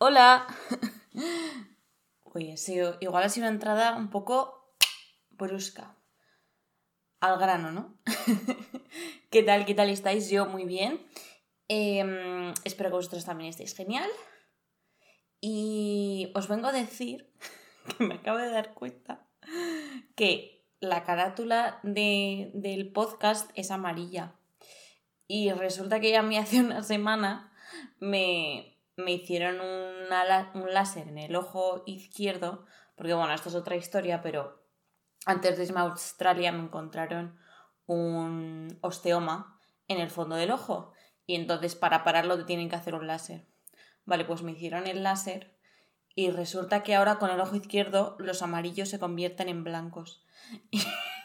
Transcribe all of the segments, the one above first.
Hola. Oye, igual ha sido una entrada un poco brusca. Al grano, ¿no? ¿Qué tal? ¿Qué tal estáis? Yo muy bien. Em, espero que vosotros también estéis genial. Y os vengo a decir que me acabo de dar cuenta que la carátula del podcast es amarilla. Y resulta que ya me hace una semana me, me hicieron un láser en el ojo izquierdo, porque bueno, esto es otra historia, pero antes de irme a Australia me encontraron un osteoma en el fondo del ojo y entonces para pararlo te tienen que hacer un láser. Vale, pues me hicieron el láser y resulta que ahora con el ojo izquierdo los amarillos se convierten en blancos.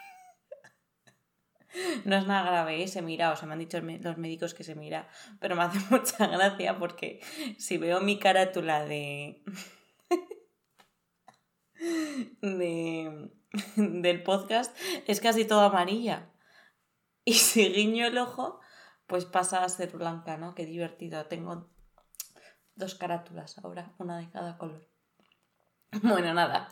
No es nada grave, ¿eh? se mira, o sea, me han dicho los médicos que se mira, pero me hace mucha gracia porque si veo mi carátula de. de del podcast, es casi todo amarilla. Y si guiño el ojo, pues pasa a ser blanca, ¿no? Qué divertido. Tengo dos carátulas ahora, una de cada color. Bueno, nada.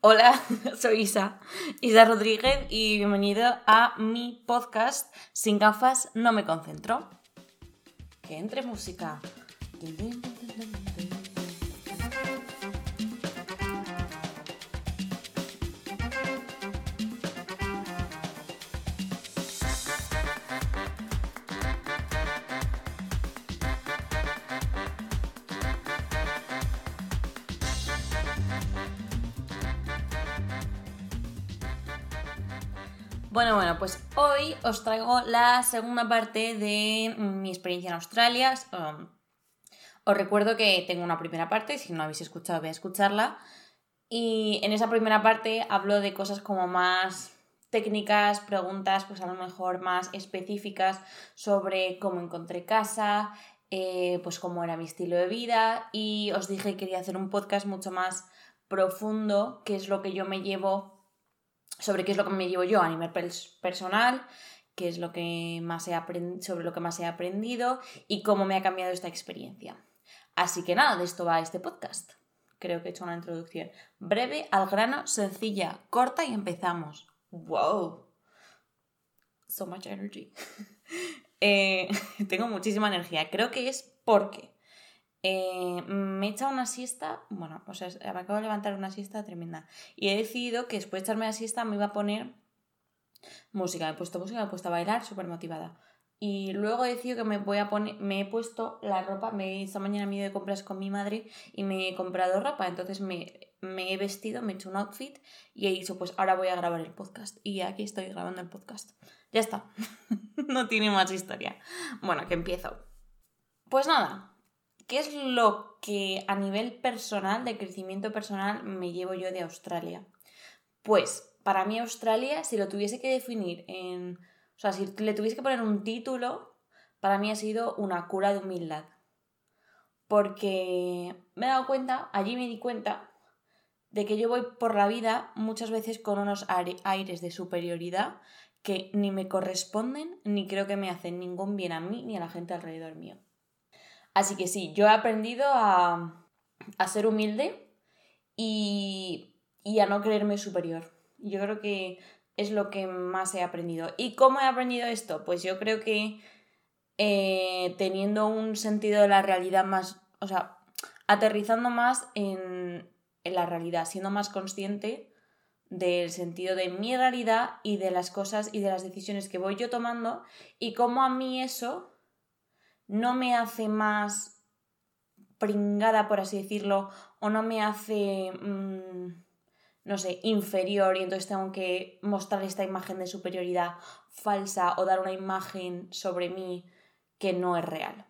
Hola, soy Isa, Isa Rodríguez y bienvenido a mi podcast Sin gafas no me concentro. Que entre música. Bueno, bueno, pues hoy os traigo la segunda parte de mi experiencia en Australia. Um, os recuerdo que tengo una primera parte, si no habéis escuchado, voy a escucharla. Y en esa primera parte hablo de cosas como más técnicas, preguntas, pues a lo mejor más específicas sobre cómo encontré casa, eh, pues cómo era mi estilo de vida. Y os dije que quería hacer un podcast mucho más profundo, que es lo que yo me llevo sobre qué es lo que me llevo yo a nivel personal, qué es lo que más he sobre lo que más he aprendido y cómo me ha cambiado esta experiencia. Así que nada, de esto va este podcast. Creo que he hecho una introducción breve, al grano, sencilla, corta y empezamos. ¡Wow! So much energy. Eh, tengo muchísima energía. Creo que es porque eh, me he echado una siesta, bueno, o sea, me acabo de levantar una siesta tremenda. Y he decidido que después de echarme la siesta me iba a poner música. Me he puesto música, me he puesto a bailar, súper motivada. Y luego he decidido que me voy a poner, me he puesto la ropa, me, esta mañana me he ido de compras con mi madre y me he comprado ropa. Entonces me, me he vestido, me he hecho un outfit y he dicho, pues ahora voy a grabar el podcast. Y aquí estoy grabando el podcast. Ya está. no tiene más historia. Bueno, que empiezo. Pues nada, ¿Qué es lo que a nivel personal, de crecimiento personal, me llevo yo de Australia? Pues para mí Australia, si lo tuviese que definir en... O sea, si le tuviese que poner un título, para mí ha sido una cura de humildad. Porque me he dado cuenta, allí me di cuenta, de que yo voy por la vida muchas veces con unos aires de superioridad que ni me corresponden ni creo que me hacen ningún bien a mí ni a la gente alrededor mío. Así que sí, yo he aprendido a, ser humilde y, a no creerme superior. Yo creo que es lo que más he aprendido. ¿Y cómo he aprendido esto? Pues yo creo que eh, teniendo un sentido de la realidad más, o sea, aterrizando más en, en la realidad, siendo más consciente del sentido de mi realidad y de las cosas y de las decisiones que voy yo tomando y cómo a mí eso no me hace más pringada, por así decirlo, o no me hace, mm, no sé, inferior y entonces tengo que mostrar esta imagen de superioridad falsa o dar una imagen sobre mí que no es real.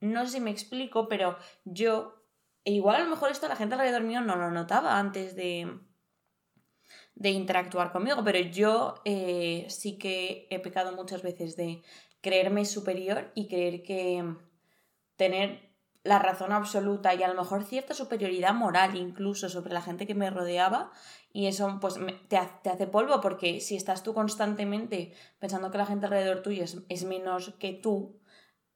No sé si me explico, pero yo, e igual a lo mejor esto la gente alrededor mío no lo notaba antes de, de interactuar conmigo, pero yo eh, sí que he pecado muchas veces de creerme superior y creer que tener la razón absoluta y a lo mejor cierta superioridad moral incluso sobre la gente que me rodeaba y eso pues te, hace polvo porque si estás tú constantemente pensando que la gente alrededor tuyo es, menos que tú,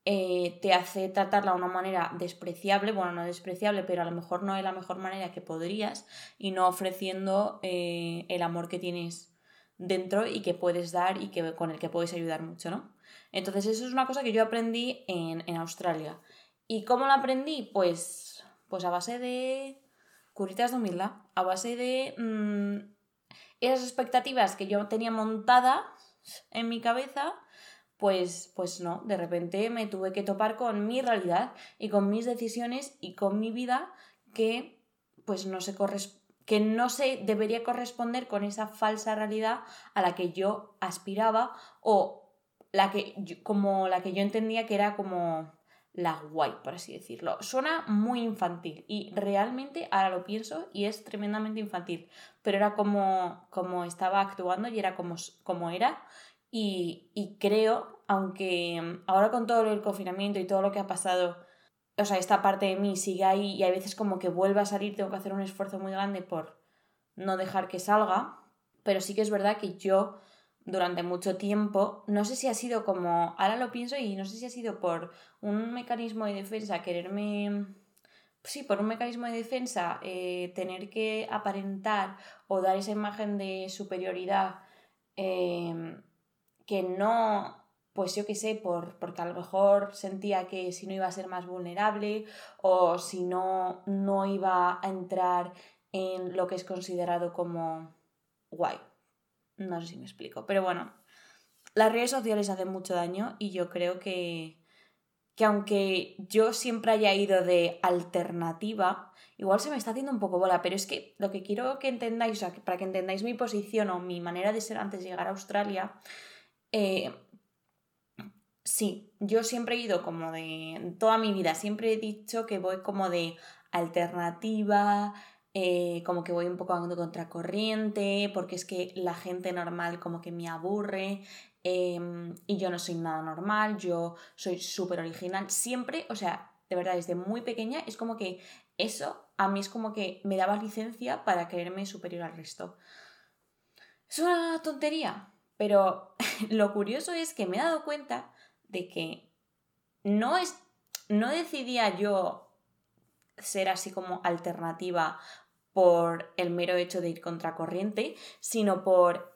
eh, te hace tratarla de una manera despreciable, bueno, no despreciable, pero a lo mejor no de la mejor manera que podrías y no ofreciendo eh, el amor que tienes dentro y que puedes dar y que, con el que puedes ayudar mucho, ¿no? Entonces eso es una cosa que yo aprendí en, Australia. ¿Y cómo la aprendí? Pues, pues a base de curitas de humildad, a base de mm, esas expectativas que yo tenía montadas en mi cabeza pues, pues no, de repente me tuve que topar con mi realidad y con mis decisiones y con mi vida que pues no se que no se debería corresponder con esa falsa realidad a la que yo aspiraba o la que como la que yo entendía que era como la guay, por así decirlo. Suena muy infantil y realmente ahora lo pienso y es tremendamente infantil, pero era como, como estaba actuando y era como, como era y, y creo aunque ahora con todo el confinamiento y todo lo que ha pasado, o sea, esta parte de mí sigue ahí y a veces como que vuelve a salir, tengo que hacer un esfuerzo muy grande por no dejar que salga, pero sí que es verdad que yo durante mucho tiempo, no sé si ha sido como, ahora lo pienso y no sé si ha sido por un mecanismo de defensa, quererme, sí, por un mecanismo de defensa, eh, tener que aparentar o dar esa imagen de superioridad eh, que no pues yo qué sé, por, porque a lo mejor sentía que si no iba a ser más vulnerable o si no, no iba a entrar en lo que es considerado como guay. No sé si me explico, pero bueno, las redes sociales hacen mucho daño y yo creo que, que aunque yo siempre haya ido de alternativa, igual se me está haciendo un poco bola, pero es que lo que quiero que entendáis, para que entendáis mi posición o mi manera de ser antes de llegar a Australia, eh, Sí, yo siempre he ido como de, toda mi vida, siempre he dicho que voy como de alternativa, eh, como que voy un poco a contracorriente, porque es que la gente normal como que me aburre em, y yo no soy nada normal, yo soy súper original, siempre, o sea, de verdad, desde muy pequeña es como que eso a mí es como que me daba licencia para creerme superior al resto. Es una tontería, pero lo curioso es que me he dado cuenta de que no es. no decidía yo ser así como alternativa por el mero hecho de ir contracorriente, sino por.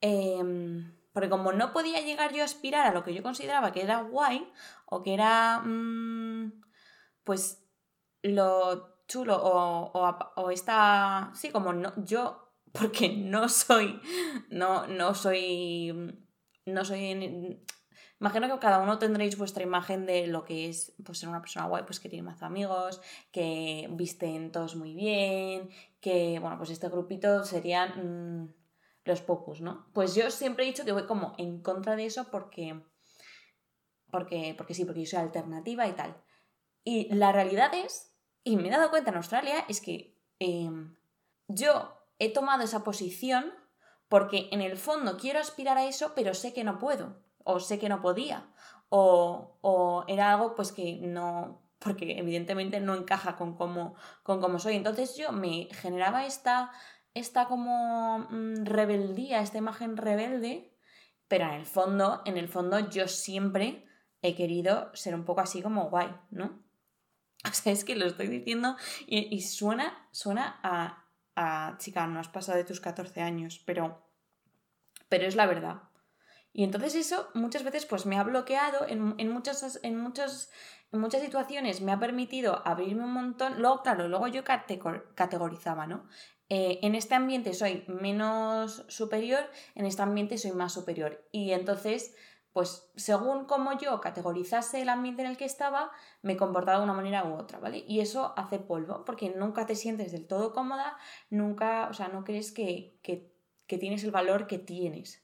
Em, porque como no podía llegar yo a aspirar a lo que yo consideraba que era guay, o que era. Mm, pues lo chulo, o, o, o. Sí, como no. Yo. Porque no soy. No, no soy. No soy Imagino que cada uno tendréis vuestra imagen de lo que es pues, ser una persona guay, pues que tiene más amigos, que visten todos muy bien, que, bueno, pues este grupito serían mm, los pocos, ¿no? Pues yo siempre he dicho que voy como en contra de eso porque, porque, porque sí, porque yo soy alternativa y tal. Y la realidad es, y me he dado cuenta en Australia, es que em, yo he tomado esa posición porque en el fondo quiero aspirar a eso, pero sé que no puedo o sé que no podía, o, era algo pues que no, porque evidentemente no encaja con cómo, con soy. Entonces yo me generaba esta, esta como mm, rebeldía, esta imagen rebelde, pero en el fondo, en el fondo yo siempre he querido ser un poco así como guay, ¿no? O sea, es que lo estoy diciendo y, suena, suena a, a, chica, no has pasado de tus 14 años, pero, pero es la verdad. Y entonces eso muchas veces pues me ha bloqueado en, en, muchas, en, en muchas situaciones, me ha permitido abrirme un montón. Luego, claro, luego yo categorizaba, ¿no? Eh, en este ambiente soy menos superior, en este ambiente soy más superior. Y entonces, pues según como yo categorizase el ambiente en el que estaba, me comportaba de una manera u otra, ¿vale? Y eso hace polvo, porque nunca te sientes del todo cómoda, nunca, o sea, no crees que, que, que tienes el valor que tienes,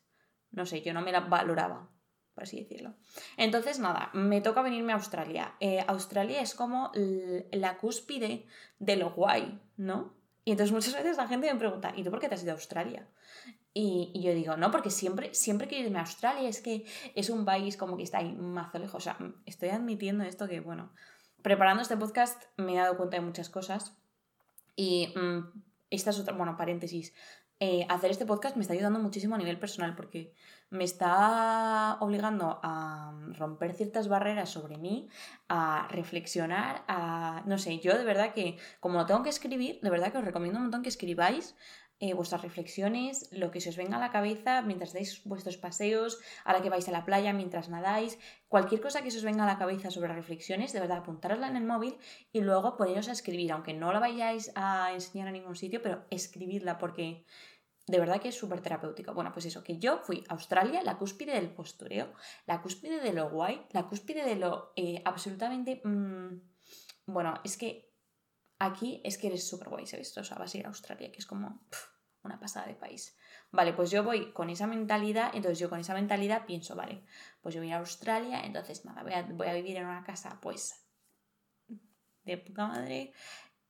no sé, yo no me la valoraba, por así decirlo. Entonces, nada, me toca venirme a Australia. Eh, Australia es como la cúspide de lo guay, ¿no? Y entonces muchas veces la gente me pregunta, ¿y tú por qué te has ido a Australia? Y, yo digo, no, porque siempre, siempre quiero irme a Australia, es que es un país como que está ahí más lejos. O sea, estoy admitiendo esto que, bueno, preparando este podcast me he dado cuenta de muchas cosas. Y mm, esta es otra, bueno, paréntesis, eh, hacer este podcast me está ayudando muchísimo a nivel personal porque me está obligando a romper ciertas barreras sobre mí, a reflexionar, a... no sé, yo de verdad que como lo tengo que escribir, de verdad que os recomiendo un montón que escribáis eh, vuestras reflexiones, lo que se os venga a la cabeza mientras dais vuestros paseos, a la que vais a la playa, mientras nadáis, cualquier cosa que se os venga a la cabeza sobre reflexiones, de verdad apuntárosla en el móvil y luego poneros a escribir, aunque no la vayáis a enseñar a ningún sitio, pero escribirla porque de verdad que es súper terapéutico. Bueno, pues eso, que yo fui a Australia, la cúspide del postureo, la cúspide de lo guay, la cúspide de lo eh, absolutamente... Mm, bueno, es que aquí es que eres súper guay, ¿sabes? O sea, vas a ir a Australia, que es como una pasada de país. Vale, pues yo voy con esa mentalidad, entonces yo con esa mentalidad pienso, vale, pues yo voy a ir a Australia, entonces nada, voy a, a vivir en una casa, pues, de puta madre,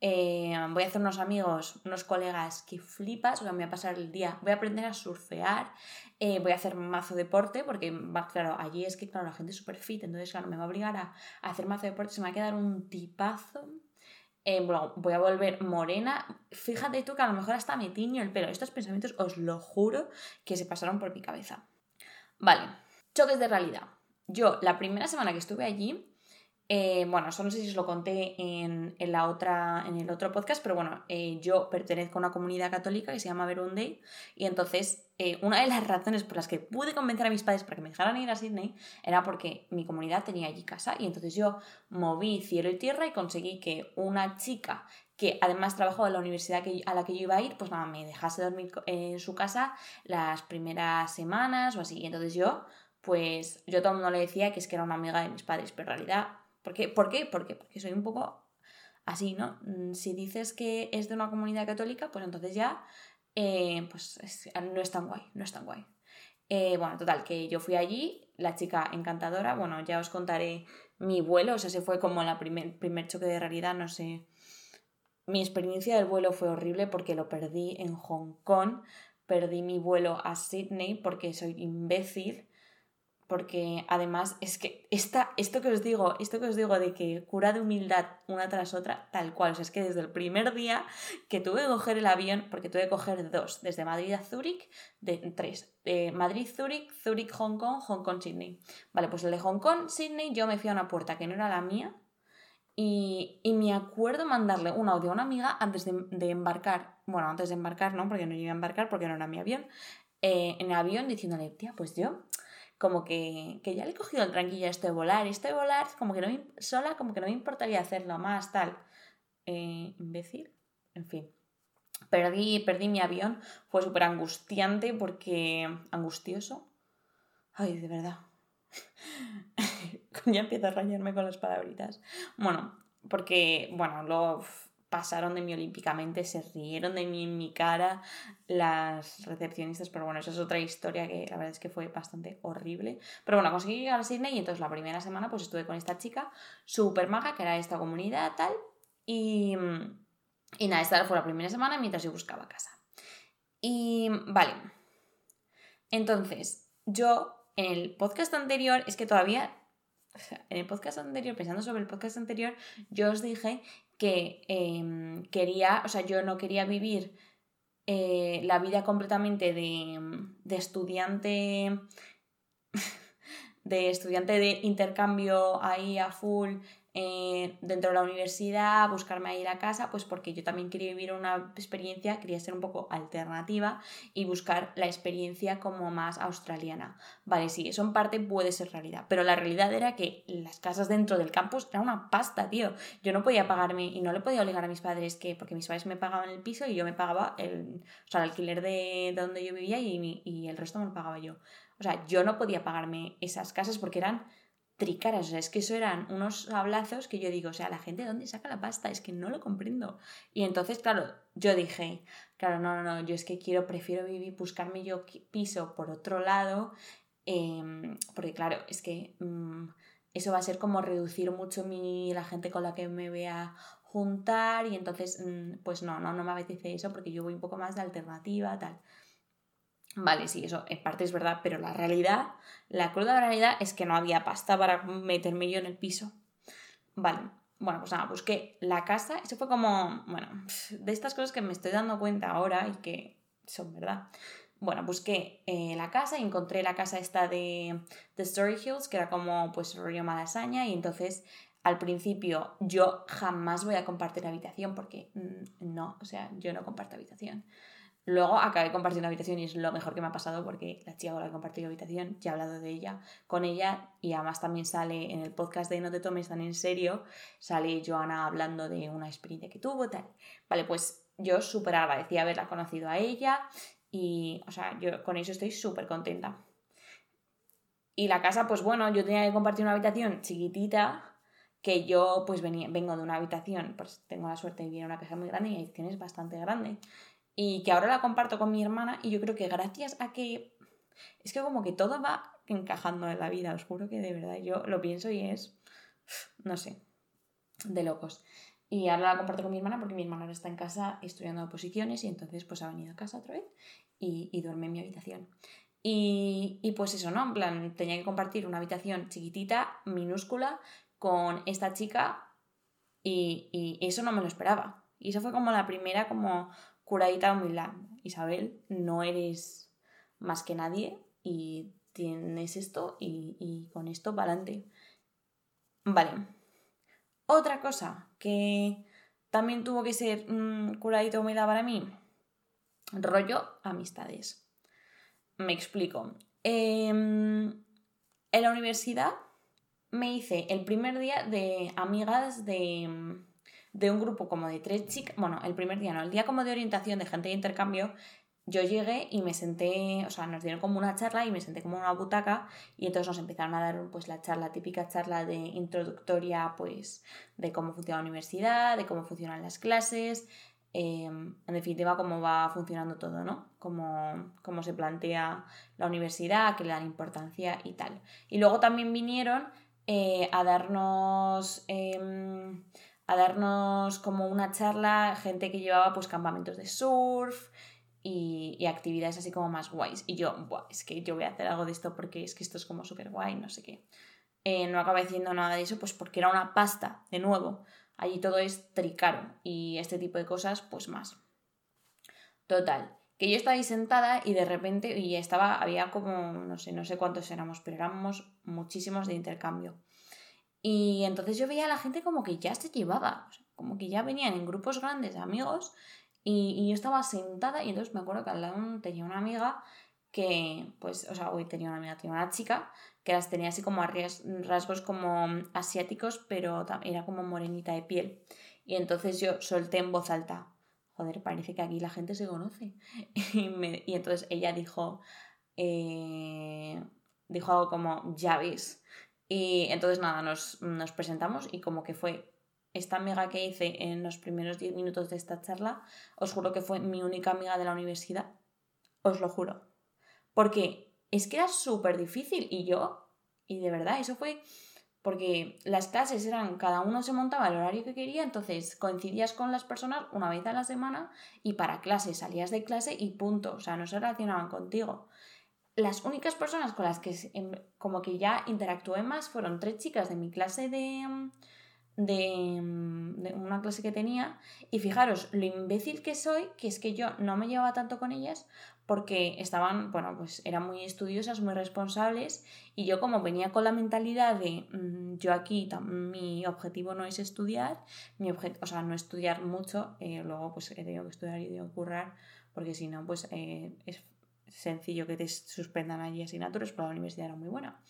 eh, voy a hacer unos amigos, unos colegas que flipas, o sea, me voy a pasar el día, voy a aprender a surfear, eh, voy a hacer mazo deporte, porque, claro, allí es que, claro, la gente es súper fit, entonces, claro, me va a obligar a, hacer mazo deporte, se me va a quedar un tipazo. Bueno, voy a volver morena. Fíjate tú que a lo mejor hasta me tiño el pelo. Estos pensamientos, os lo juro, que se pasaron por mi cabeza. Vale, choques de realidad. Yo, la primera semana que estuve allí, eh, bueno, eso no sé si os lo conté en, la otra, en el otro podcast, pero bueno, eh, yo pertenezco a una comunidad católica que se llama Verunday y entonces eh, una de las razones por las que pude convencer a mis padres para que me dejaran ir a Sydney era porque mi comunidad tenía allí casa y entonces yo moví cielo y tierra y conseguí que una chica que además trabajaba en la universidad a la que yo iba a ir, pues nada, me dejase dormir en su casa las primeras semanas o así. Y entonces yo, pues yo todo el mundo le decía que es que era una amiga de mis padres, pero en realidad ¿Por qué? ¿Por qué? Porque, porque soy un poco así, ¿no? Mm, si dices que es de una comunidad católica, pues entonces ya eh, pues no es tan guay, no es tan guay. Eh, bueno, total, que yo fui allí, la chica encantadora, bueno, ya os contaré mi vuelo, o sea, se fue como el primer, primer choque de realidad, no sé. Mi experiencia del vuelo fue horrible porque lo perdí en Hong Kong, perdí mi vuelo a Sydney porque soy imbécil porque además es que esta, esto que os digo, esto que os digo de que cura de humildad una tras otra, tal cual, o sea, es que desde el primer día que tuve que coger el avión, porque tuve que coger dos, desde Madrid a Zúrich, de tres, de Madrid, Zúrich, Zúrich, Hong Kong, Hong Kong, Sydney. Vale, pues el de Hong Kong, Sydney, yo me fui a una puerta que no era la mía, y, me acuerdo mandarle un audio a una amiga antes de, embarcar, bueno, antes de embarcar, no, porque no iba a embarcar porque no era mi avión, eh, en el avión diciéndole, tía, pues yo como que, ya le he cogido el tranquillo a esto de volar, y esto de volar, como que no me, sola, como que no me importaría hacerlo más, tal. Eh, imbécil, en fin. Perdí, perdí mi avión, fue súper angustiante porque... angustioso. Ay, de verdad. ya empiezo a rayarme con las palabritas. Bueno, porque, bueno, lo pasaron de mí olímpicamente, se rieron de mí en mi cara las recepcionistas, pero bueno, eso es otra historia que la verdad es que fue bastante horrible. Pero bueno, conseguí llegar a Sydney y entonces la primera semana pues estuve con esta chica súper maja, que era de esta comunidad tal, y, y nada, esta fue la primera semana mientras yo buscaba casa. Y vale, entonces yo en el podcast anterior es que todavía en el podcast anterior, pensando sobre el podcast anterior, yo os dije que em, quería, o sea, yo no quería vivir eh, la vida completamente de, de estudiante de estudiante de intercambio ahí a full eh, dentro de la universidad, buscarme a ir a casa, pues porque yo también quería vivir una experiencia, quería ser un poco alternativa y buscar la experiencia como más australiana. Vale, sí, eso en parte puede ser realidad, pero la realidad era que las casas dentro del campus era una pasta, tío. Yo no podía pagarme y no le podía obligar a mis padres que, porque mis padres me pagaban el piso y yo me pagaba el, o sea, el alquiler de, donde yo vivía y, y el resto me lo pagaba yo. O sea, yo no podía pagarme esas casas porque eran tricaras. O sea, es que eso eran unos hablazos que yo digo, o sea, la gente, ¿dónde saca la pasta? Es que no lo comprendo. Y entonces, claro, yo dije, claro, no, no, no, yo es que quiero, prefiero vivir, buscarme yo piso por otro lado, em, porque claro, es que mm, eso va a ser como reducir mucho mi, la gente con la que me voy a juntar y entonces, mm, pues no, no, no me apetece eso porque yo voy un poco más de alternativa, tal. Vale, sí, eso en parte es verdad, pero la realidad, la cruda realidad es que no había pasta para meterme yo en el piso. Vale, bueno, pues nada, busqué la casa, eso fue como, bueno, de estas cosas que me estoy dando cuenta ahora y que son verdad. Bueno, busqué eh, la casa y encontré la casa esta de The Story Hills, que era como pues rollo malasaña, y entonces al principio yo jamás voy a compartir habitación porque mm, no, o sea, yo no comparto habitación. Luego acabé compartiendo habitación y es lo mejor que me ha pasado porque la chica con la que compartido habitación, ya he hablado de ella, con ella y además también sale en el podcast de No te tomes tan en serio, sale Joana hablando de una experiencia que tuvo, tal. Vale, pues yo súper agradecida haberla conocido a ella y, o sea, yo con eso estoy súper contenta. Y la casa, pues bueno, yo tenía que compartir una habitación chiquitita que yo pues venía, vengo de una habitación, pues tengo la suerte de vivir en una casa muy grande y la habitación es bastante grande. Y que ahora la comparto con mi hermana y yo creo que gracias a que... Es que como que todo va encajando en la vida, os juro que de verdad yo lo pienso y es... No sé, de locos. Y ahora la comparto con mi hermana porque mi hermana ahora está en casa estudiando oposiciones y entonces pues ha venido a casa otra vez y, y duerme en mi habitación. Y, y, pues eso, ¿no? En plan, tenía que compartir una habitación chiquitita, minúscula, con esta chica y, y, eso no me lo esperaba. Y eso fue como la primera como curadita humildad. Isabel, no eres más que nadie y tienes esto y, y con esto para adelante. Vale. Otra cosa que también tuvo que ser un curadita humildad para mí. Rollo amistades. Me explico. Em, en la universidad me hice el primer día de amigas de, un grupo como de tres chicas, bueno, el primer día no, el día como de orientación de gente de intercambio, yo llegué y me senté, o sea, nos dieron como una charla y me senté como una butaca y entonces nos empezaron a dar pues la charla, típica charla de introductoria pues de cómo funciona la universidad, de cómo funcionan las clases, em, en definitiva cómo va funcionando todo, ¿no? Cómo, cómo se plantea la universidad, qué le dan importancia y tal. Y luego también vinieron eh, a darnos. Em, a darnos como una charla, gente que llevaba pues campamentos de surf y, actividades así como más guays. Y yo, es que yo voy a hacer algo de esto porque es que esto es como súper guay, no sé qué. Eh, no acabé diciendo nada de eso, pues porque era una pasta, de nuevo. Allí todo es tricaro y este tipo de cosas, pues más. Total, que yo estaba ahí sentada y de repente, y estaba, había como, no sé, no sé cuántos éramos, pero éramos muchísimos de intercambio. Y entonces yo veía a la gente como que ya se llevaba, como que ya venían en grupos grandes de amigos y, yo estaba sentada y entonces me acuerdo que al lado tenía una amiga que, pues, o sea, hoy tenía una amiga, tenía una chica que las tenía así como rasgos como asiáticos, pero era como morenita de piel. Y entonces yo solté en voz alta, joder, parece que aquí la gente se conoce. y, entonces ella dijo, eh, dijo algo como, ya ves. Y entonces nada, nos, nos, presentamos y como que fue esta amiga que hice en los primeros 10 minutos de esta charla, os juro que fue mi única amiga de la universidad. Os lo juro. Porque es que era súper difícil y yo, y de verdad, eso fue porque las clases eran, cada uno se montaba el horario que quería, entonces coincidías con las personas una vez a la semana y para clase salías de clase y punto, o sea, no se relacionaban contigo. Las únicas personas con las que em, como que ya interactué más fueron tres chicas de mi clase de, mm, de, mm, de, una clase que tenía. Y fijaros lo imbécil que soy, que es que yo no me llevaba tanto con ellas porque estaban, bueno, pues eran muy estudiosas, muy responsables. Y yo como venía con la mentalidad de mm, yo aquí mi objetivo no es estudiar, mi o sea, no estudiar mucho, eh, luego pues he tenido que estudiar y he tenido que currar porque si no pues eh, es sencillo que te suspendan allí asignaturas, pero la universidad era muy buena.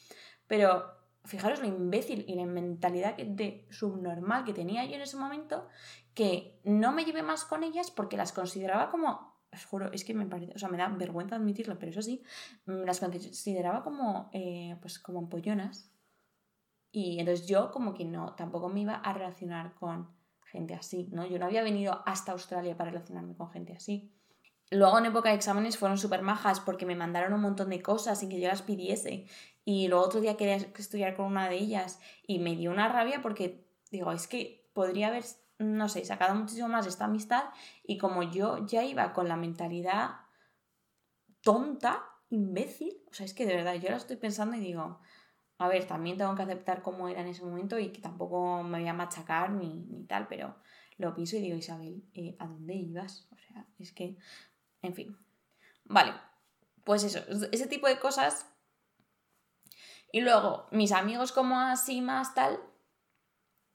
Pero fijaros lo imbécil y la mentalidad de subnormal que tenía yo en ese momento, que no me llevé más con ellas porque las consideraba como os juro, es que me parece, o sea, me da vergüenza admitirlo, pero eso sí, mm, las consideraba como, eh, pues, como ampollonas. Y entonces yo como que no, tampoco me iba a relacionar con gente así, ¿no? Yo no había venido hasta Australia para relacionarme con gente así. Luego en época de exámenes fueron súper majas porque me mandaron un montón de cosas sin que yo las pidiese. Y luego otro día quería estudiar con una de ellas y me dio una rabia porque digo, es que podría haber no sé, sacado muchísimo más esta amistad y como yo ya iba con la mentalidad tonta, imbécil, o sea, es que de verdad yo ahora estoy pensando y digo, a ver, también tengo que aceptar cómo era en ese momento y que tampoco me voy a machacar ni, ni tal, pero lo pienso y digo, Isabel, eh, ¿a dónde ibas? O sea, es que, en fin. Vale, pues eso, ese tipo de cosas. Y luego, mis amigos como así más tal,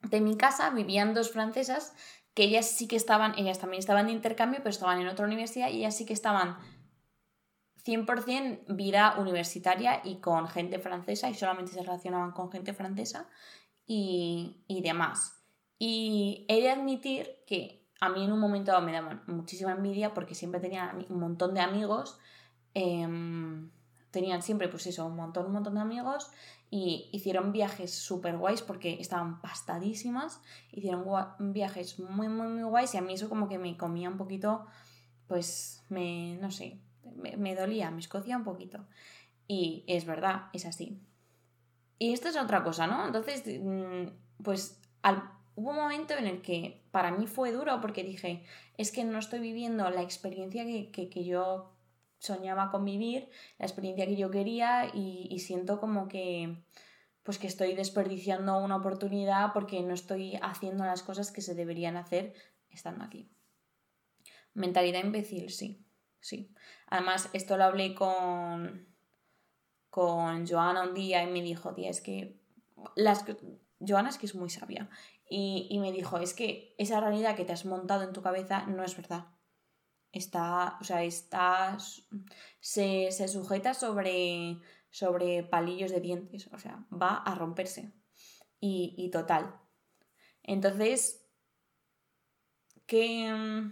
de mi casa vivían dos francesas que ellas sí que estaban, ellas también estaban de intercambio, pero estaban en otra universidad y ellas sí que estaban 100% vida universitaria y con gente francesa y solamente se relacionaban con gente francesa y, y demás. Y he de admitir que a mí en un momento me daban muchísima envidia porque siempre tenía un montón de amigos. Em, tenían siempre, pues eso, un montón, un montón de amigos y hicieron viajes súper guays porque estaban pastadísimas. Hicieron viajes muy, muy, muy guays y a mí eso como que me comía un poquito, pues me, no sé, me, dolía, me escocía un poquito. Y es verdad, es así. Y esto es otra cosa, ¿no? Entonces, mm, pues al, hubo un momento en el que para mí fue duro porque dije, es que no estoy viviendo la experiencia que, yo soñaba con vivir, la experiencia que yo quería y, siento como que pues que estoy desperdiciando una oportunidad porque no estoy haciendo las cosas que se deberían hacer estando aquí. Mentalidad imbécil, sí, sí. Además, esto lo hablé con, con Joana un día y me dijo, tía, es que las... Joana es que es muy sabia y, me dijo, es que esa realidad que te has montado en tu cabeza no es verdad. Está, o sea, está, se, sujeta sobre, sobre palillos de dientes, o sea, va a romperse. Y, y total. Entonces, ¿qué,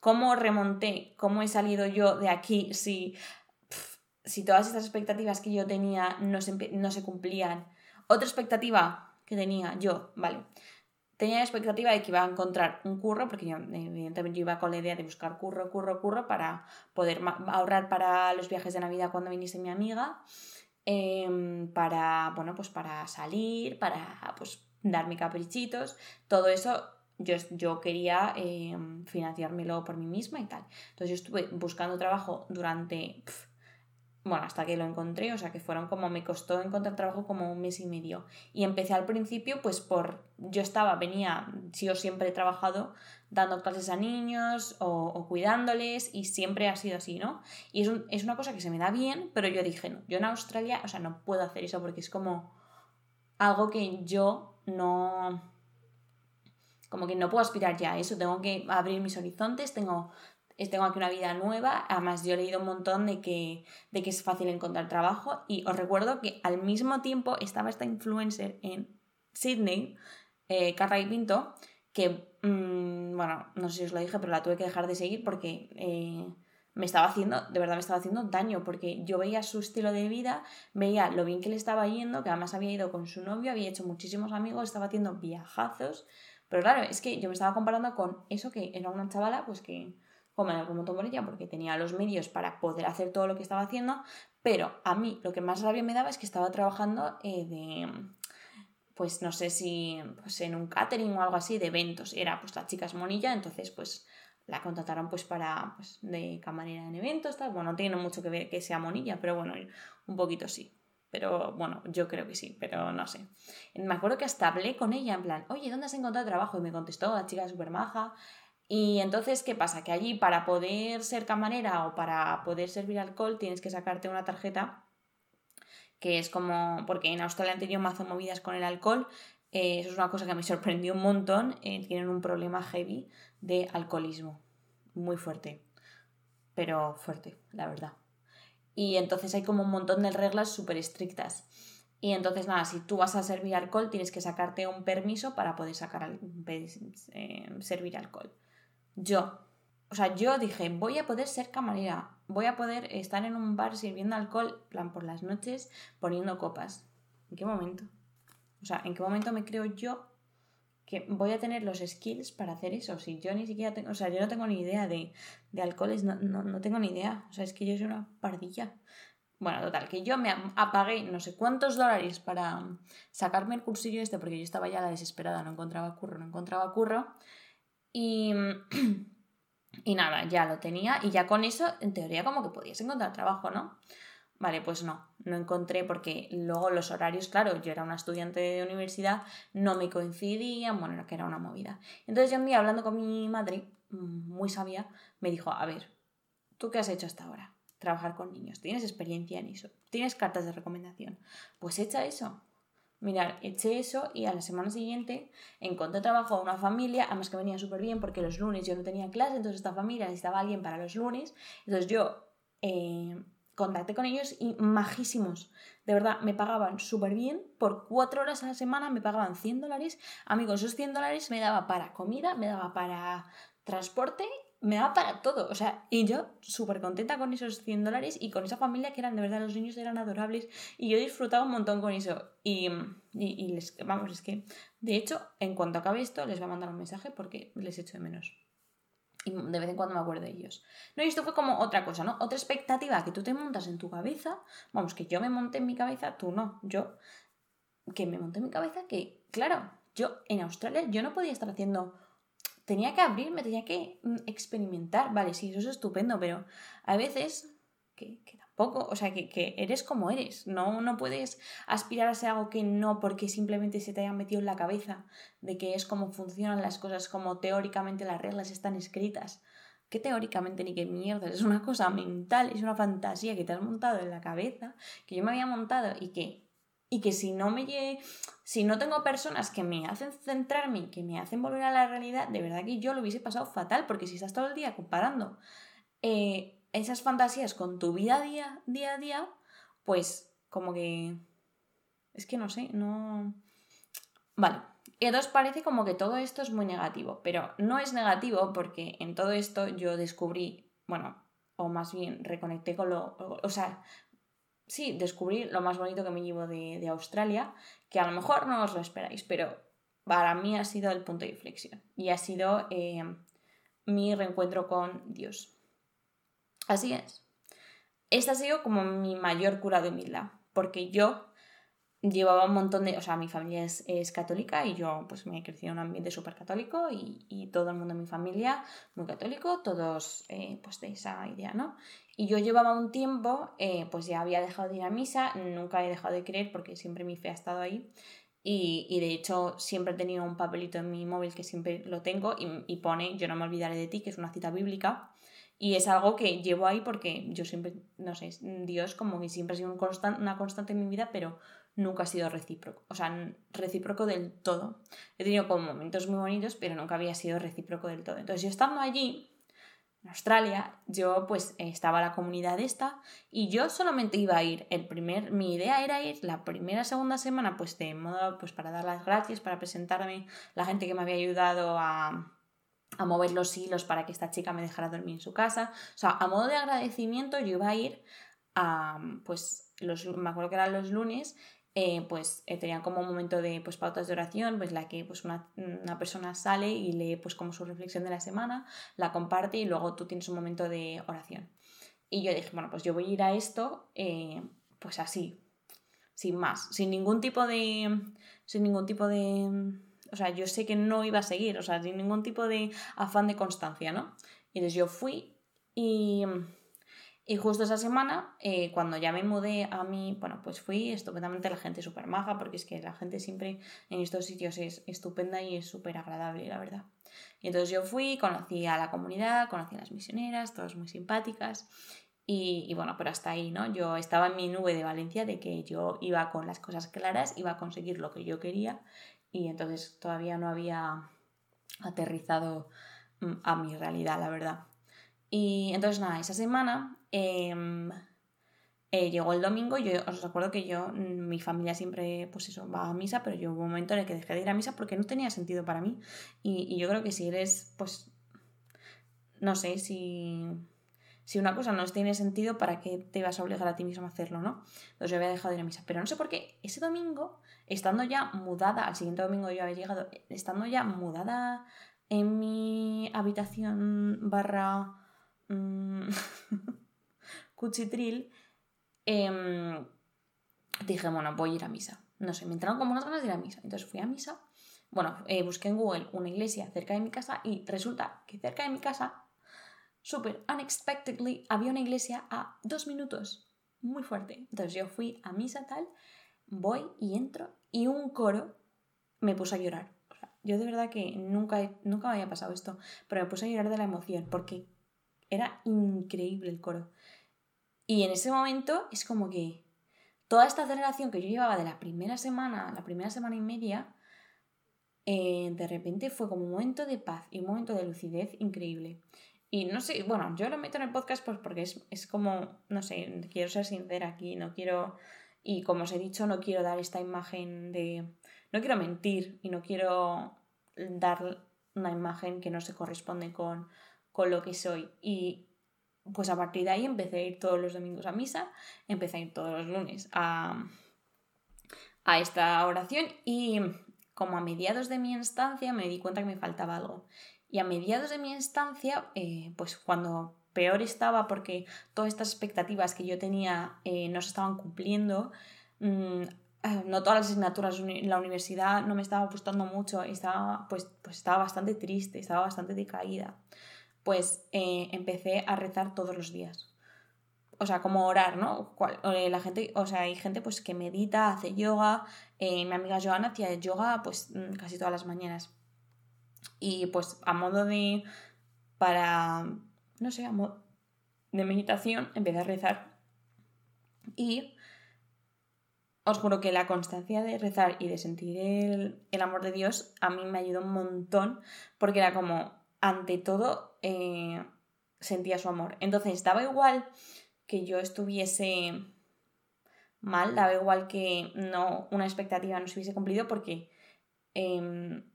¿cómo remonté? ¿Cómo he salido yo de aquí si, si todas estas expectativas que yo tenía no no se cumplían? Otra expectativa que tenía yo, vale, tenía la expectativa de que iba a encontrar un curro, porque yo, evidentemente yo iba con la idea de buscar curro, curro, curro para poder ahorrar para los viajes de Navidad cuando viniese mi amiga, em, para, bueno, pues para salir, para, pues, darme caprichitos, todo eso yo, yo quería em, financiármelo por mí misma y tal. Entonces yo estuve buscando trabajo durante bueno, hasta que lo encontré, o sea que fueron como, me costó encontrar trabajo como un mes y medio. Y empecé al principio, pues por, yo estaba, venía, sí o siempre he trabajado dando clases a niños o, cuidándoles y siempre ha sido así, ¿no? Y es, es una cosa que se me da bien, pero yo dije, no, yo en Australia, o sea, no puedo hacer eso porque es como algo que yo no, como que no puedo aspirar ya a eso, tengo que abrir mis horizontes, tengo tengo aquí una vida nueva, además yo he leído un montón de que, de que es fácil encontrar trabajo y os recuerdo que al mismo tiempo estaba esta influencer en Sydney, eh, Carra Pinto, que, mm, bueno, no sé si os lo dije, pero la tuve que dejar de seguir porque eh, me estaba haciendo, de verdad me estaba haciendo daño, porque yo veía su estilo de vida, veía lo bien que le estaba yendo, que además había ido con su novio, había hecho muchísimos amigos, estaba haciendo viajazos, pero claro, es que yo me estaba comparando con eso que era una chavala, pues que como en algún porque tenía los medios para poder hacer todo lo que estaba haciendo, pero a mí lo que más rabia me daba es que estaba trabajando eh, de, pues no sé si pues en un catering o algo así de eventos, era pues la chica es monilla, entonces pues la contrataron pues para pues, de camarera en eventos, tal, bueno, no tiene mucho que ver que sea monilla, pero bueno, un poquito sí. Pero bueno, yo creo que sí, pero no sé. Me acuerdo que hasta hablé con ella en plan, oye, ¿dónde has encontrado trabajo? Y me contestó, la chica súper maja, y entonces, ¿qué pasa? Que allí para poder ser camarera o para poder servir alcohol tienes que sacarte una tarjeta que es como, porque en Australia han tenido mazo movidas con el alcohol, eh, eso es una cosa que me sorprendió un montón, eh, tienen un problema heavy de alcoholismo, muy fuerte, pero fuerte, la verdad. Y entonces hay como un montón de reglas súper estrictas. Y entonces, nada, si tú vas a servir alcohol, tienes que sacarte un permiso para poder sacar, eh, servir alcohol yo. O sea, yo dije, voy a poder ser camarera, voy a poder estar en un bar sirviendo alcohol, plan por las noches, poniendo copas. ¿En qué momento? O sea, ¿en qué momento me creo yo que voy a tener los skills para hacer eso? Si yo ni siquiera tengo, o sea, yo no tengo ni idea de, de alcoholes, no, no, no tengo ni idea. O sea, es que yo soy una pardilla. Bueno, total, que yo me apagué no sé cuántos dólares para sacarme el cursillo este, porque yo estaba ya la desesperada, no encontraba curro, no encontraba curro. Y, y nada, ya lo tenía y ya con eso, en teoría, como que podías encontrar trabajo, ¿no? Vale, pues no, no encontré porque luego los horarios, claro, yo era una estudiante de universidad, no me coincidían, bueno, era que era una movida. Entonces yo un día hablando con mi madre, muy sabia, me dijo, a ver, ¿tú qué has hecho hasta ahora? Trabajar con niños. ¿Tienes experiencia en eso? ¿Tienes cartas de recomendación? Pues echa eso. Mirar, eché eso y a la semana siguiente encontré trabajo a una familia, además que venía súper bien porque los lunes yo no tenía clase, entonces esta familia necesitaba a alguien para los lunes. Entonces yo eh, contacté con ellos y majísimos. De verdad, me pagaban súper bien. Por cuatro horas a la semana me pagaban 100 dólares. Amigos, esos 100 dólares me daba para comida, me daba para transporte me daba para todo. O sea, y yo súper contenta con esos 100 dólares y con esa familia que eran, de verdad, los niños eran adorables y yo disfrutaba un montón con eso. Y, y, les, vamos, es que, de hecho, en cuanto acabe esto, les voy a mandar un mensaje porque les echo de menos. Y de vez en cuando me acuerdo de ellos. No, y esto fue como otra cosa, ¿no? Otra expectativa que tú te montas en tu cabeza. Vamos, que yo me monté en mi cabeza, tú no. Yo, que me monté en mi cabeza que, claro, yo en Australia yo no podía estar haciendo tenía que abrirme, tenía que mm, experimentar. Vale, sí, eso es estupendo, pero a veces que, tampoco, o sea, que, eres como eres. No, no puedes aspirar a ser algo que no porque simplemente se te haya metido en la cabeza de que es como funcionan las cosas, como teóricamente las reglas están escritas. Que teóricamente ni qué mierda, es una cosa mental, es una fantasía que te has montado en la cabeza, que yo me había montado y que y que si no me si no tengo personas que me hacen centrarme, que me hacen volver a la realidad, de verdad que yo lo hubiese pasado fatal, porque si estás todo el día comparando eh, esas fantasías con tu vida día, día a día, pues como que... Es que no sé, no... Vale. Y entonces parece como que todo esto es muy negativo, pero no es negativo porque en todo esto yo descubrí, bueno, o más bien reconecté con lo... O sea, sí, descubrí lo más bonito que me llevo de, Australia, que a lo mejor no os lo esperáis, pero para mí ha sido el punto de inflexión y ha sido eh, mi reencuentro con Dios. Así es. Esta ha sido como mi mayor cura de humildad, porque yo llevaba un montón de, o sea, mi familia es, católica y yo pues me crecido en un ambiente súper católico y, todo el mundo en mi familia muy católico, todos eh, pues de esa idea, ¿no? Y yo llevaba un tiempo, eh, pues ya había dejado de ir a misa, nunca he dejado de creer porque siempre mi fe ha estado ahí y, y de hecho siempre he tenido un papelito en mi móvil que siempre lo tengo y, y pone yo no me olvidaré de ti, que es una cita bíblica. Y es algo que llevo ahí porque yo siempre, no sé, Dios como que siempre ha sido un una constante en mi vida, pero nunca ha sido recíproco, o sea, recíproco del todo. He tenido como momentos muy bonitos, pero nunca había sido recíproco del todo. Entonces yo estando allí, en Australia, yo pues estaba la comunidad esta y yo solamente iba a ir el primer, mi idea era ir la primera, segunda semana pues de modo pues para dar las gracias, para presentarme la gente que me había ayudado a, a mover los hilos para que esta chica me dejara dormir en su casa. O sea, a modo de agradecimiento yo iba a ir a, pues, los, me acuerdo que eran los lunes eh, pues eh, tenían como un momento de pues, pautas de oración, pues la que pues, una, persona sale y lee pues como su reflexión de la semana, la comparte y luego tú tienes un momento de oración. Y yo dije, bueno, pues yo voy a ir a esto eh, pues así, sin más, sin ningún tipo de... sin ningún tipo de... O sea, yo sé que no iba a seguir, o sea, sin ningún tipo de afán de constancia, ¿no? Y entonces yo fui y y justo esa semana, eh, cuando ya me mudé a mí, bueno, pues fui estupendamente la gente súper maja, porque es que la gente siempre en estos sitios es estupenda y es súper agradable, la verdad. Y entonces yo fui, conocí a la comunidad, conocí a las misioneras, todas muy simpáticas. Y, y, bueno, pero hasta ahí, ¿no? Yo estaba en mi nube de Valencia de que yo iba con las cosas claras, iba a conseguir lo que yo quería y entonces todavía no había aterrizado mm, a mi realidad, la verdad. Y entonces nada, esa semana Em, eh, llegó el domingo yo os recuerdo que yo, mm, mi familia siempre, pues eso, va a misa, pero yo hubo un momento en el que dejé de ir a misa porque no tenía sentido para mí. Y, yo creo que si eres, pues, no sé, si, si una cosa no tiene sentido, ¿para qué te vas a obligar a ti mismo a hacerlo, no? Entonces yo había dejado de ir a misa. Pero no sé por qué, ese domingo, estando ya mudada, al siguiente domingo yo había llegado, estando ya mudada en mi habitación barra... Mm, cuchitril, em, dije, bueno, voy a ir a misa. No sé, me entraron como unas ganas de ir a misa. Entonces fui a misa. Bueno, eh, busqué en Google una iglesia cerca de mi casa y resulta que cerca de mi casa, súper unexpectedly, había una iglesia a dos minutos. Muy fuerte. Entonces yo fui a misa tal, voy y entro y un coro me puso a llorar. yo de verdad que nunca, nunca me había pasado esto, pero me puse a llorar de la emoción porque era increíble el coro. Y en ese momento es como que toda esta aceleración que yo llevaba de la primera semana, la primera semana y media, eh, de repente fue como un momento de paz y un momento de lucidez increíble. Y no sé, bueno, yo lo meto en el podcast pues porque es, es como, no sé, quiero ser sincera aquí, no quiero, y como os he dicho, no quiero dar esta imagen de, no quiero mentir y no quiero dar una imagen que no se corresponde con, con lo que soy. Y pues a partir de ahí empecé a ir todos los domingos a misa, empecé a ir todos los lunes a, a esta oración y como a mediados de mi estancia me di cuenta que me faltaba algo. Y a mediados de mi estancia, eh, pues cuando peor estaba porque todas estas expectativas que yo tenía eh, no se estaban cumpliendo, mm, eh, no todas las asignaturas en la universidad no me estaba gustando mucho, estaba, pues, pues estaba bastante triste, estaba bastante decaída. Pues empecé a rezar todos los días o sea, como orar, ¿no? La gente, o sea, hay gente pues que medita, hace yoga. mi amiga Joana hacía yoga pues mm, casi todas las mañanas. Y pues a modo de, para, no sé, a modo de meditación, empecé a rezar. Y os juro que la constancia de rezar y de sentir el, amor de Dios a mí me ayudó un montón porque era como, ante todo, eh, sentía su amor. Entonces, daba igual que yo estuviese mal, daba igual que no, una expectativa no se hubiese cumplido porque em,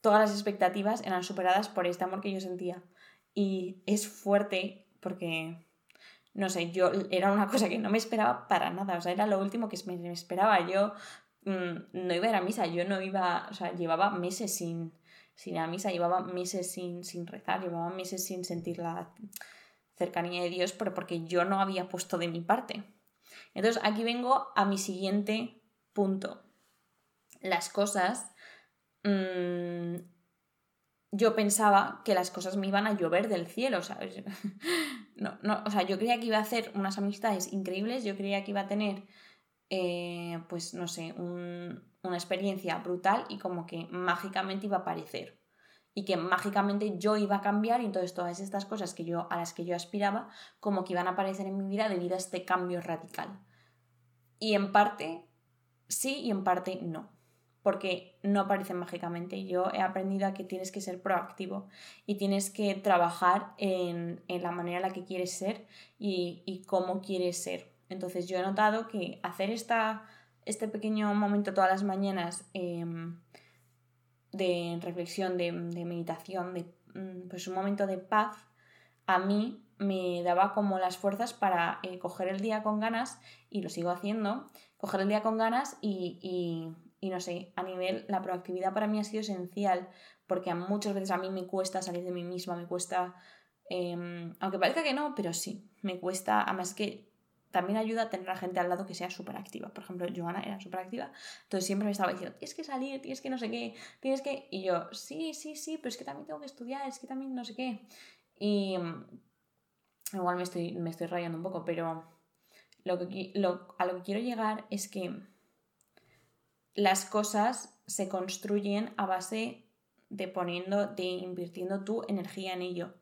todas las expectativas eran superadas por este amor que yo sentía. Y es fuerte porque, no sé, yo era una cosa que no me esperaba para nada, o sea, era lo último que me esperaba. Yo mm, no iba a ir a misa, yo no iba, o sea, llevaba meses sin, sin ir a misa, llevaba meses sin, sin rezar, llevaba meses sin sentir la cercanía de Dios, pero porque yo no había puesto de mi parte. Entonces aquí vengo a mi siguiente punto. Las cosas Mm, yo pensaba que las cosas me iban a llover del cielo, ¿sabes? no, no, o sea, yo creía que iba a hacer unas amistades increíbles, yo creía que iba a tener, eh, pues no sé, una experiencia brutal y como que mágicamente iba a aparecer. Y que mágicamente yo iba a cambiar y entonces todas estas cosas que yo, a las que yo aspiraba, como que iban a aparecer en mi vida debido a este cambio radical. Y en parte sí y en parte no porque no aparecen mágicamente. Yo he aprendido a que tienes que ser proactivo y tienes que trabajar en, la manera en la que quieres ser y, cómo quieres ser. Entonces yo he notado que hacer esta, este pequeño momento todas las mañanas em, de reflexión, de, meditación, de mm, pues un momento de paz, a mí me daba como las fuerzas para eh, coger el día con ganas, y lo sigo haciendo, coger el día con ganas y y no sé, a nivel, la proactividad para mí ha sido esencial porque muchas veces a mí me cuesta salir de mí misma, me cuesta, em, aunque parezca que no, pero sí, me cuesta, además que también ayuda a tener a gente al lado que sea súper activa. Por ejemplo, Joana era súper activa, entonces siempre me estaba diciendo, tienes que salir, tienes que no sé qué, tienes que... Y yo, sí, sí, sí, pero es que también tengo que estudiar, es que también no sé qué. Y igual me estoy, me estoy rayando un poco, pero lo que, lo, a lo que quiero llegar es que las cosas se construyen a base de poniendo, de invirtiendo tu energía en ello.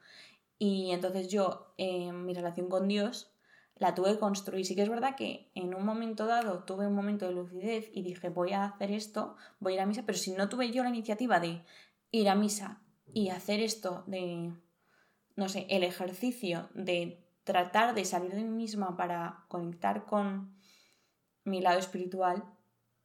Y entonces yo, en mi relación con Dios, la tuve que construir. Sí que es verdad que en un momento dado tuve un momento de lucidez y dije, voy a hacer esto, voy a ir a misa, pero si no tuve yo la iniciativa de ir a misa y hacer esto de, no sé, el ejercicio de tratar de salir de mí misma para conectar con mi lado espiritual,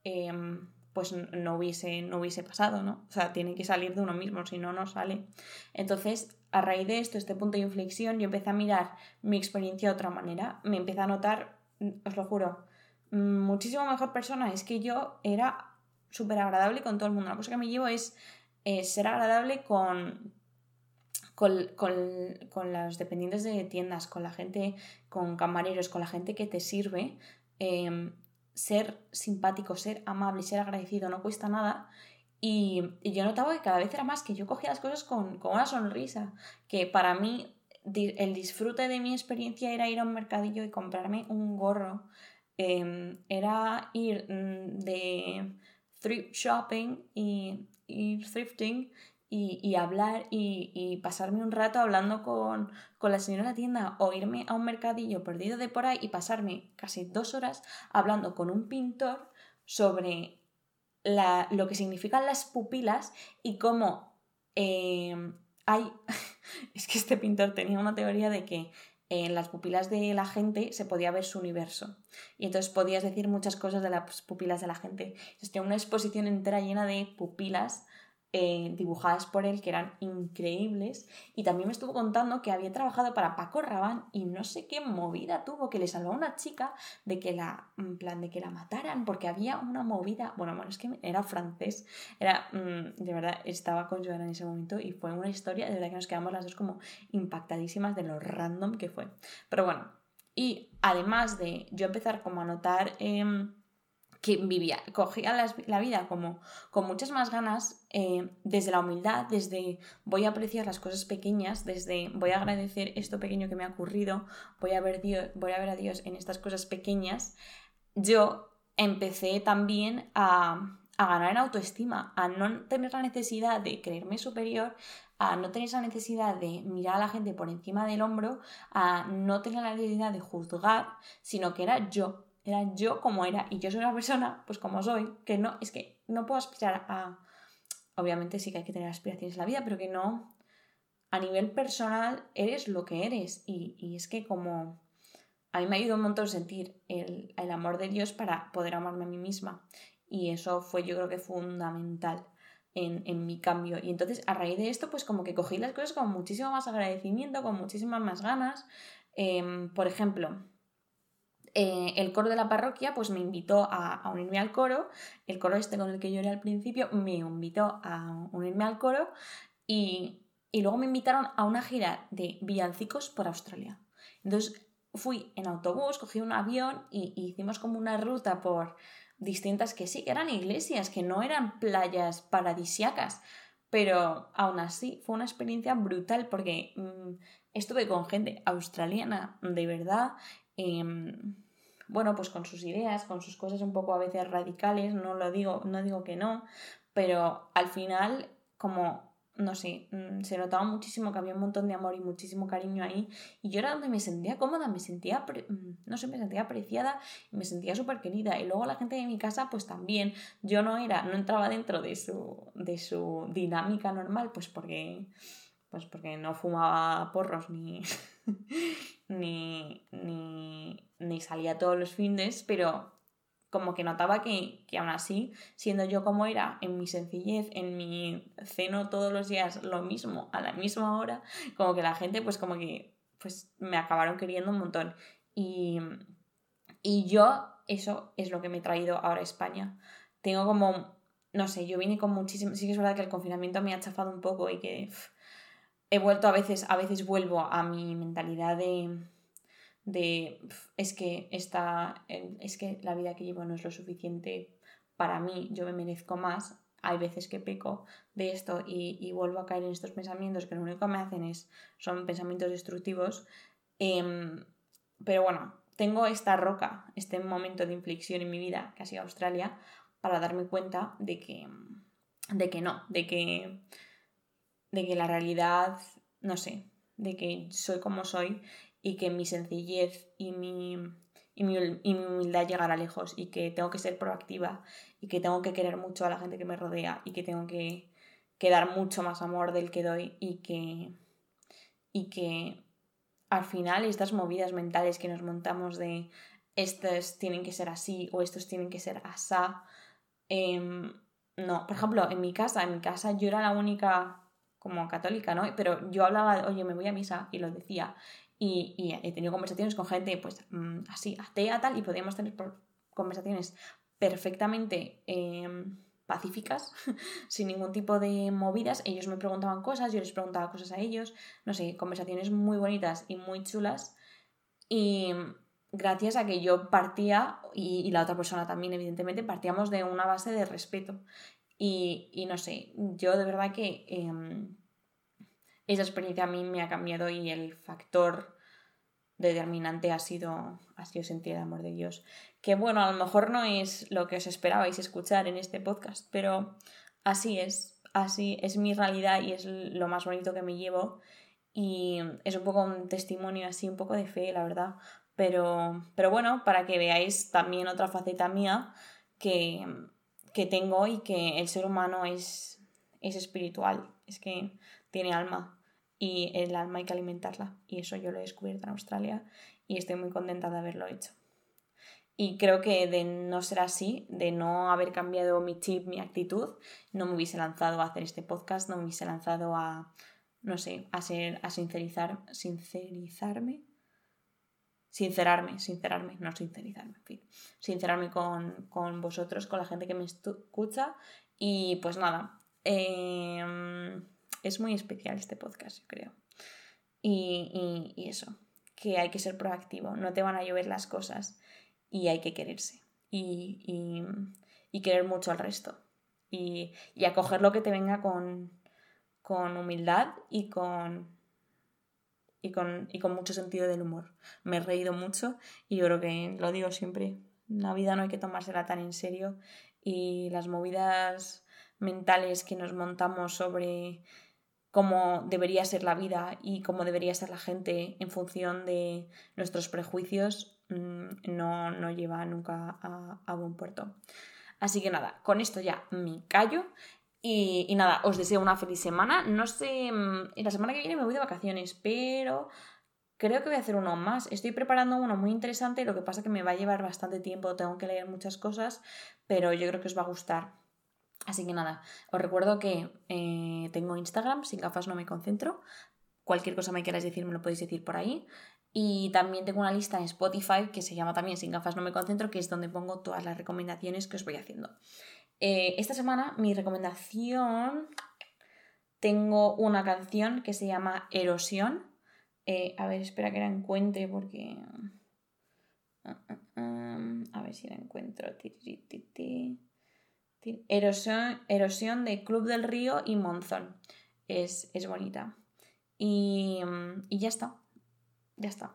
Em, pues no hubiese, no hubiese pasado, ¿no? O sea, tiene que salir de uno mismo, si no, no sale. Entonces, a raíz de esto, este punto de inflexión, yo empecé a mirar mi experiencia de otra manera. Me empecé a notar, os lo juro, muchísimo mejor persona. Es que yo era súper agradable con todo el mundo. La cosa que me llevo es ser agradable con, con, con, los dependientes de tiendas, con la gente, con camareros, con la gente que te sirve. Em, ser simpático, ser amable, ser agradecido, no cuesta nada. Y, yo notaba que cada vez era más que yo cogía las cosas con, una sonrisa, que para mí el disfrute de mi experiencia era ir a un mercadillo y comprarme un gorro, em, era ir mm, de thrift shopping y ir thrifting y, hablar y, pasarme un rato hablando con, la señora de la tienda o irme a un mercadillo perdido de por ahí y pasarme casi dos horas hablando con un pintor sobre lo que significan las pupilas y cómo eh, hay... es que este pintor tenía una teoría de que en las pupilas de la gente se podía ver su universo. Y entonces podías decir muchas cosas de las pupilas de la gente. Entonces tenía una exposición entera llena de pupilas eh, dibujadas por él que eran increíbles. Y también me estuvo contando que había trabajado para Paco Rabanne y no sé qué movida tuvo que le salvó a una chica de que la en plan de que la mataran porque había una movida bueno bueno es que era francés era mm, de verdad estaba con Joana en ese momento y fue una historia de verdad que nos quedamos las dos como impactadísimas de lo random que fue. Pero bueno y además de yo empezar como a notar em, que vivía, cogía la, vida como con muchas más ganas, eh, desde la humildad, desde voy a apreciar las cosas pequeñas, desde voy a agradecer esto pequeño que me ha ocurrido, voy a ver, Dios, voy a, ver a Dios en estas cosas pequeñas, yo empecé también a, a ganar en autoestima, a no tener la necesidad de creerme superior, a no tener esa necesidad de mirar a la gente por encima del hombro, a no tener la necesidad de juzgar, sino que era yo era yo como era y yo soy una persona, pues como soy, que no, es que no puedo aspirar a, obviamente sí que hay que tener aspiraciones en la vida, pero que no, a nivel personal eres lo que eres y, es que como a mí me ayudado un montón sentir el, el amor de Dios para poder amarme a mí misma y eso fue yo creo que fundamental. En, en, mi cambio. Y entonces a raíz de esto, pues como que cogí las cosas con muchísimo más agradecimiento, con muchísimas más ganas. Em, por ejemplo, eh, el coro de la parroquia pues me invitó a, unirme al coro, el coro este con el que yo era al principio me invitó a unirme al coro y, luego me invitaron a una gira de villancicos por Australia. Entonces fui en autobús, cogí un avión y, hicimos como una ruta por distintas que sí, que eran iglesias, que no eran playas paradisiacas, pero aún así fue una experiencia brutal porque mm, estuve con gente australiana de verdad. Em, bueno, pues con sus ideas, con sus cosas un poco a veces radicales, no lo digo, no digo que no, pero al final, como, no sé, mm, se notaba muchísimo que había un montón de amor y muchísimo cariño ahí, y yo era donde me sentía cómoda, me sentía, mm, no sé, me sentía apreciada, me sentía súper querida, y luego la gente de mi casa, pues también, yo no era, no entraba dentro de su, de su dinámica normal, pues porque, pues porque no fumaba porros ni... ni, salía todos los fines, pero como que notaba que, que aún así, siendo yo como era, en mi sencillez, en mi ceno todos los días lo mismo, a la misma hora, como que la gente pues como que pues me acabaron queriendo un montón. Y, y yo, eso es lo que me he traído ahora a España. Tengo como, no sé, yo vine con muchísimo, sí que es verdad que el confinamiento me ha chafado un poco y que he vuelto a veces, a veces vuelvo a mi mentalidad de, de es que es que la vida que llevo no es lo suficiente para mí, yo me merezco más. Hay veces que peco de esto y, vuelvo a caer en estos pensamientos que lo único que me hacen es, son pensamientos destructivos. Em, pero bueno, tengo esta roca, este momento de inflexión en mi vida, que ha sido Australia, para darme cuenta de que, de que no, de que de que la realidad, no sé, de que soy como soy y que mi sencillez y mi, y mi, humildad llegará lejos y que tengo que ser proactiva y que tengo que querer mucho a la gente que me rodea y que tengo que, dar mucho más amor del que doy y que, y que al final estas movidas mentales que nos montamos de estos tienen que ser así o estos tienen que ser asá. Em, no, por ejemplo, en mi casa, en mi casa yo era la única como católica, ¿no? Pero yo hablaba, oye, me voy a misa y lo decía. Y, he tenido conversaciones con gente, pues mm, así, atea, tal, y podíamos tener conversaciones perfectamente em, pacíficas, sin ningún tipo de movidas. Ellos me preguntaban cosas, yo les preguntaba cosas a ellos, no sé, conversaciones muy bonitas y muy chulas. Y gracias a que yo partía, y, la otra persona también, evidentemente, partíamos de una base de respeto. Y, no sé, yo de verdad que em, esa experiencia a mí me ha cambiado y el factor determinante ha sido, ha sido sentir el amor de Dios. Que bueno, a lo mejor no es lo que os esperabais escuchar en este podcast, pero así es. así es mi realidad y es lo más bonito que me llevo. Y es un poco un testimonio así, un poco de fe, la verdad. Pero, pero bueno, para que veáis también otra faceta mía que, que tengo y que el ser humano es, es espiritual, es que tiene alma y el alma hay que alimentarla. Y eso yo lo he descubierto en Australia y estoy muy contenta de haberlo hecho. Y creo que de no ser así, de no haber cambiado mi chip, mi actitud, no me hubiese lanzado a hacer este podcast, no me hubiese lanzado a, no sé, a, ser, a sincerizar, sincerizarme, sincerarme, sincerarme, no sincerizarme, en fin, sincerarme con, con vosotros, con la gente que me escucha. Y pues nada, em, es muy especial este podcast, yo creo. Y, y, y eso, que hay que ser proactivo, no te van a llover las cosas y hay que quererse y, y, querer mucho al resto y, y, acoger lo que te venga con, con humildad y con, y con, y con mucho sentido del humor. Me he reído mucho y yo creo que lo digo siempre, la vida no hay que tomársela tan en serio y las movidas mentales que nos montamos sobre cómo debería ser la vida y cómo debería ser la gente en función de nuestros prejuicios Mm, no, no lleva nunca a, buen puerto. Así que nada, con esto ya me callo. Y, nada, os deseo una feliz semana. No sé, mm, la semana que viene me voy de vacaciones, pero creo que voy a hacer uno más. Estoy preparando uno muy interesante, lo que pasa que me va a llevar bastante tiempo, tengo que leer muchas cosas, pero yo creo que os va a gustar. Así que nada, os recuerdo que eh, tengo Instagram, sin gafas no me concentro. Cualquier cosa me queráis decir, me lo podéis decir por ahí. Y también tengo una lista en Spotify que se llama también Sin gafas no me concentro, que es donde pongo todas las recomendaciones que os voy haciendo. Eh, esta semana mi recomendación, tengo una canción que se llama Erosión. Eh, a ver, espera que la encuentre porque... A ver si la encuentro. Erosión, erosión de Club del Río y Monzón. Es, es bonita. Y, y ya está ya está.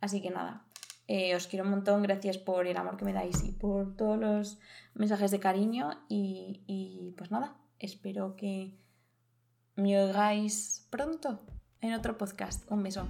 Así que nada, eh, os quiero un montón, gracias por el amor que me dais y por todos los mensajes de cariño y, y pues nada, espero que me oigáis pronto en otro podcast. Un beso.